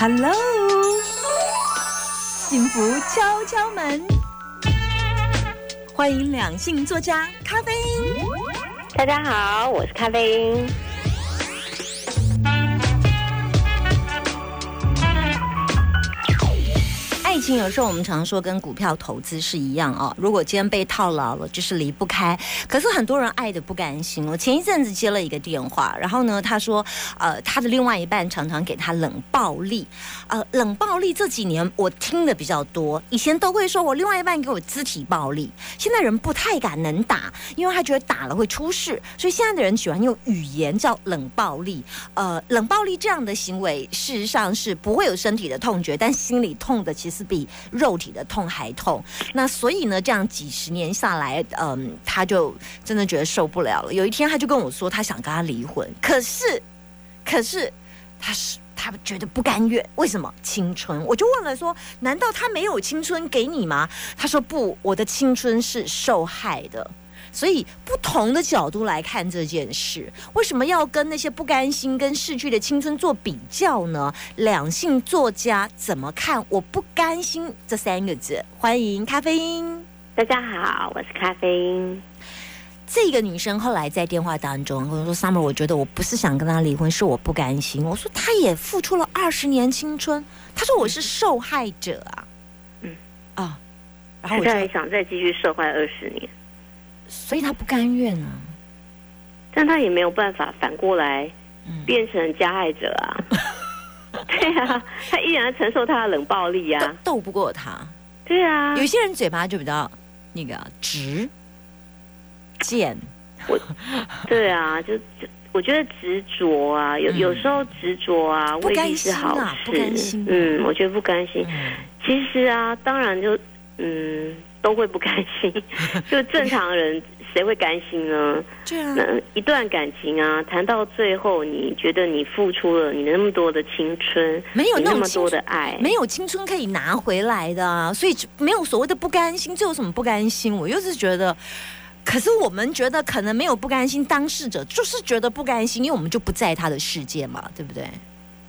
Hello，幸福敲敲门，欢迎两性作家咖啡因。大家好，我是咖啡因。有时候我们常说跟股票投资是一样哦，如果今天被套牢了，就是离不开。可是很多人爱的不甘心。我前一阵子接了一个电话，然后呢，他说，呃，他的另外一半常常给他冷暴力，呃，冷暴力这几年我听的比较多，以前都会说我另外一半给我肢体暴力，现在人不太敢能打，因为他觉得打了会出事，所以现在的人喜欢用语言叫冷暴力。呃，冷暴力这样的行为，事实上是不会有身体的痛觉，但心里痛的其实。比比肉体的痛还痛，那所以呢，这样几十年下来，嗯，他就真的觉得受不了了。有一天，他就跟我说，他想跟他离婚，可是，可是他是他觉得不甘愿，为什么？青春，我就问了说，难道他没有青春给你吗？他说不，我的青春是受害的。所以，不同的角度来看这件事，为什么要跟那些不甘心、跟逝去的青春做比较呢？两性作家怎么看？我不甘心这三个字。欢迎咖啡因，大家好，我是咖啡因。这个女生后来在电话当中跟我说：“Summer，我觉得我不是想跟他离婚，是我不甘心。”我说：“他也付出了二十年青春。”她说：“我是受害者啊。”嗯啊，然后我再想再继续受害二十年。所以他不甘愿啊，但他也没有办法反过来变成加害者啊。对啊，他依然承受他的冷暴力啊，斗不过他。对啊，有些人嘴巴就比较那个直贱。我，对啊，就我觉得执着啊，有有时候执着啊，未必是好事。嗯，我觉得不甘心。其实啊，当然就嗯。都会不甘心，就正常人谁会甘心呢？对啊，那一段感情啊，谈到最后，你觉得你付出了你那么多的青春，没有那么多的爱，没有青春可以拿回来的啊，所以没有所谓的不甘心。这有什么不甘心？我又是觉得，可是我们觉得可能没有不甘心，当事者就是觉得不甘心，因为我们就不在他的世界嘛，对不对？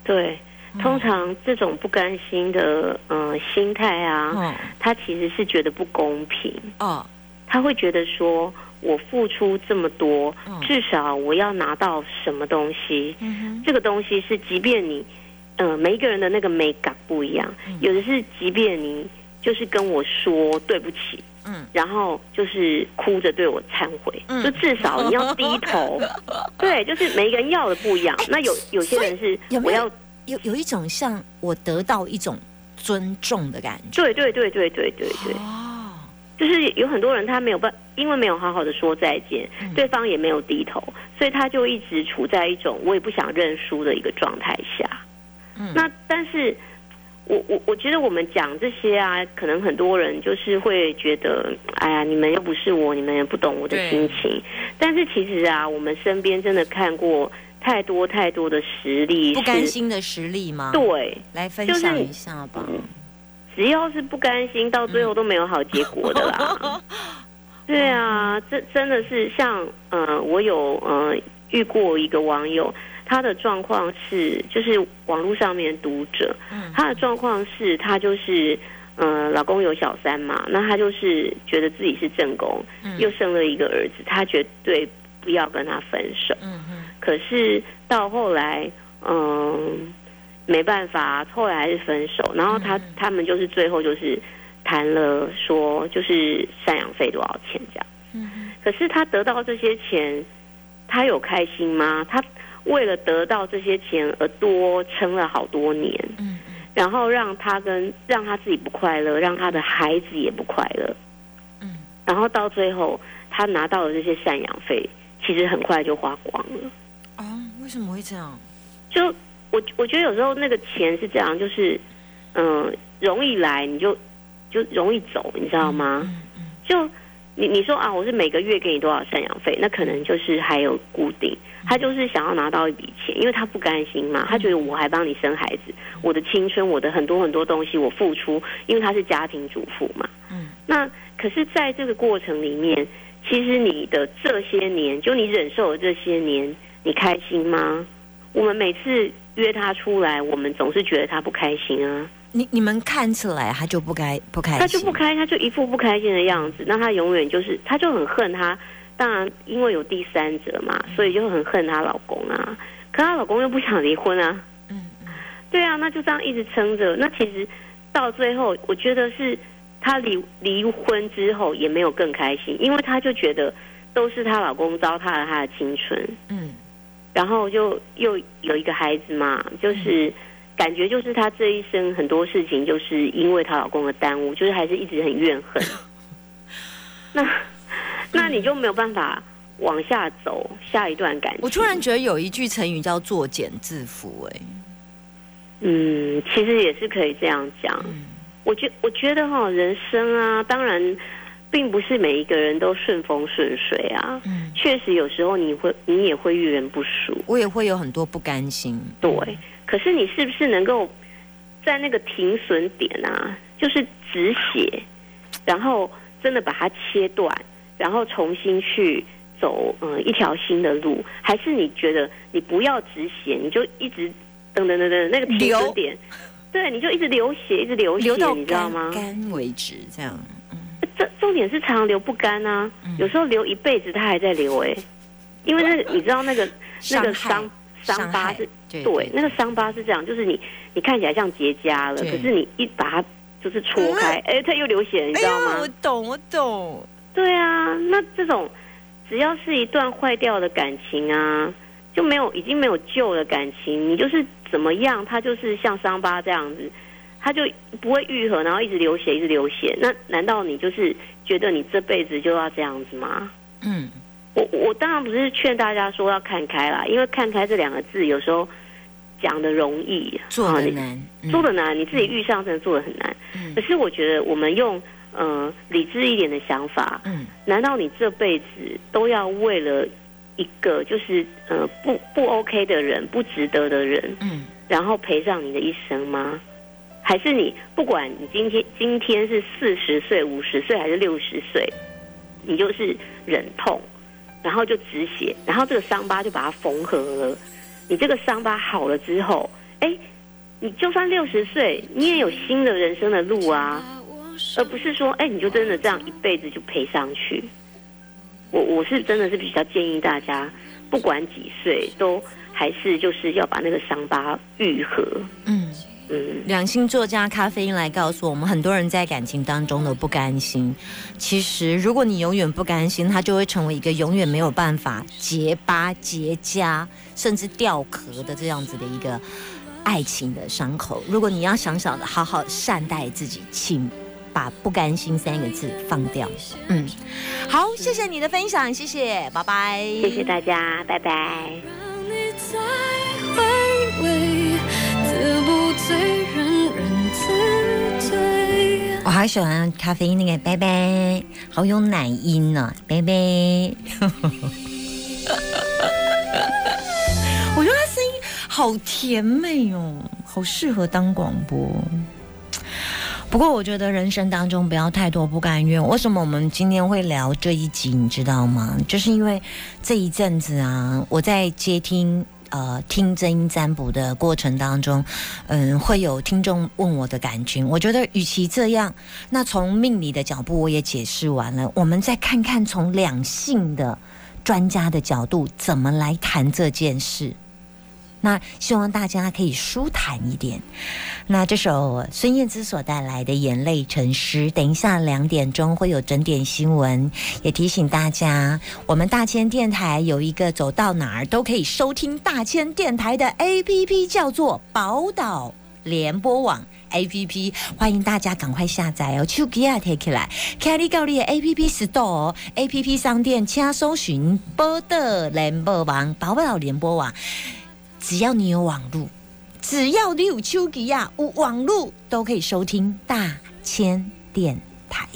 对。通常这种不甘心的嗯心态啊，他其实是觉得不公平。哦，他会觉得说我付出这么多，至少我要拿到什么东西？这个东西是即便你嗯每一个人的那个美感不一样，有的是即便你就是跟我说对不起，嗯，然后就是哭着对我忏悔，就至少你要低头，对，就是每一个人要的不一样。那有有些人是我要。有有一种像我得到一种尊重的感觉，对对对对对对对，哦，就是有很多人他没有办，因为没有好好的说再见，对方也没有低头，所以他就一直处在一种我也不想认输的一个状态下。嗯，那但是我我我觉得我们讲这些啊，可能很多人就是会觉得，哎呀，你们又不是我，你们也不懂我的心情。但是其实啊，我们身边真的看过。太多太多的实力，不甘心的实力吗？对，来分享一下吧。只要是不甘心，到最后都没有好结果的啦。对啊，这真的是像嗯，我有嗯遇过一个网友，他的状况是，就是网络上面读者，嗯他的状况是他就是嗯，老公有小三嘛，那他就是觉得自己是正宫，又生了一个儿子，他绝对不要跟他分手。嗯嗯。可是到后来，嗯，没办法，后来还是分手。然后他他们就是最后就是谈了，说就是赡养费多少钱这样。嗯。可是他得到这些钱，他有开心吗？他为了得到这些钱而多撑了好多年。嗯。然后让他跟让他自己不快乐，让他的孩子也不快乐。嗯。然后到最后，他拿到了这些赡养费，其实很快就花光了。为什么会这样？就我我觉得有时候那个钱是这样，就是嗯，容易来你就就容易走，你知道吗？就你你说啊，我是每个月给你多少赡养费，那可能就是还有固定，他就是想要拿到一笔钱，因为他不甘心嘛，他觉得我还帮你生孩子，我的青春，我的很多很多东西我付出，因为他是家庭主妇嘛。嗯，那可是在这个过程里面，其实你的这些年，就你忍受的这些年。你开心吗？我们每次约他出来，我们总是觉得他不开心啊。你你们看起来他就不该不开心，他就不开，他就一副不开心的样子。那他永远就是，他就很恨他。当然，因为有第三者嘛，所以就很恨她老公啊。可她老公又不想离婚啊。嗯，对啊，那就这样一直撑着。那其实到最后，我觉得是她离离婚之后也没有更开心，因为她就觉得都是她老公糟蹋了她的青春。嗯，然后就又有一个孩子嘛，就是感觉就是她这一生很多事情就是因为她老公的耽误，就是还是一直很怨恨。那。那你就没有办法往下走下一段感情。我突然觉得有一句成语叫“作茧自缚”哎，嗯，其实也是可以这样讲。我觉我觉得哈，人生啊，当然并不是每一个人都顺风顺水啊。嗯，确实有时候你会你也会遇人不淑，我也会有很多不甘心。对，可是你是不是能够在那个停损点啊，就是止血，然后真的把它切断？然后重新去走，嗯，一条新的路，还是你觉得你不要止血，你就一直等等等等那个停止点，对，你就一直流血，一直流血，你知道吗？干为止，这样。这重点是常流不干啊，有时候流一辈子，它还在流哎，因为那你知道那个那个伤伤疤是，对，那个伤疤是这样，就是你你看起来像结痂了，可是你一把它就是戳开，哎，它又流血，你知道吗？我懂，我懂。对啊，那这种只要是一段坏掉的感情啊，就没有已经没有救的感情，你就是怎么样，它就是像伤疤这样子，它就不会愈合，然后一直流血，一直流血。那难道你就是觉得你这辈子就要这样子吗？嗯，我我当然不是劝大家说要看开啦，因为看开这两个字有时候讲的容易，做的难，做的难，你自己遇上真的做的很难。可是我觉得我们用。嗯，理智一点的想法。嗯，难道你这辈子都要为了一个就是呃不不 OK 的人，不值得的人，嗯，然后赔上你的一生吗？还是你不管你今天今天是四十岁、五十岁还是六十岁，你就是忍痛，然后就止血，然后这个伤疤就把它缝合了。你这个伤疤好了之后，哎，你就算六十岁，你也有新的人生的路啊。而不是说，哎，你就真的这样一辈子就赔上去。我我是真的是比较建议大家，不管几岁，都还是就是要把那个伤疤愈合。嗯嗯，两性作家咖啡因来告诉我们，很多人在感情当中的不甘心。其实，如果你永远不甘心，它就会成为一个永远没有办法结疤、结痂，甚至掉壳的这样子的一个爱情的伤口。如果你要想想的好好善待自己，请。把不甘心三个字放掉。嗯，好，谢谢你的分享，谢谢，拜拜，谢谢大家，拜拜。好喜欢咖啡因那个拜拜，好有奶音呢，拜拜。我觉得他声音好甜美哦，好适合当广播。不过，我觉得人生当中不要太多不甘愿。为什么我们今天会聊这一集？你知道吗？就是因为这一阵子啊，我在接听呃听真音占卜的过程当中，嗯，会有听众问我的感觉。我觉得与其这样，那从命理的角度我也解释完了，我们再看看从两性的专家的角度怎么来谈这件事。那希望大家可以舒坦一点。那这首孙燕姿所带来的《眼泪成诗》，等一下两点钟会有整点新闻，也提醒大家，我们大千电台有一个走到哪儿都可以收听大千电台的 APP，叫做宝岛联播网 APP，欢迎大家赶快下载哦，手机啊 take 来，开立高丽的 APP Store，APP 商店请搜寻宝岛联播网，宝岛联播网。只要你有网路，只要你有手机呀，有网路都可以收听大千电台。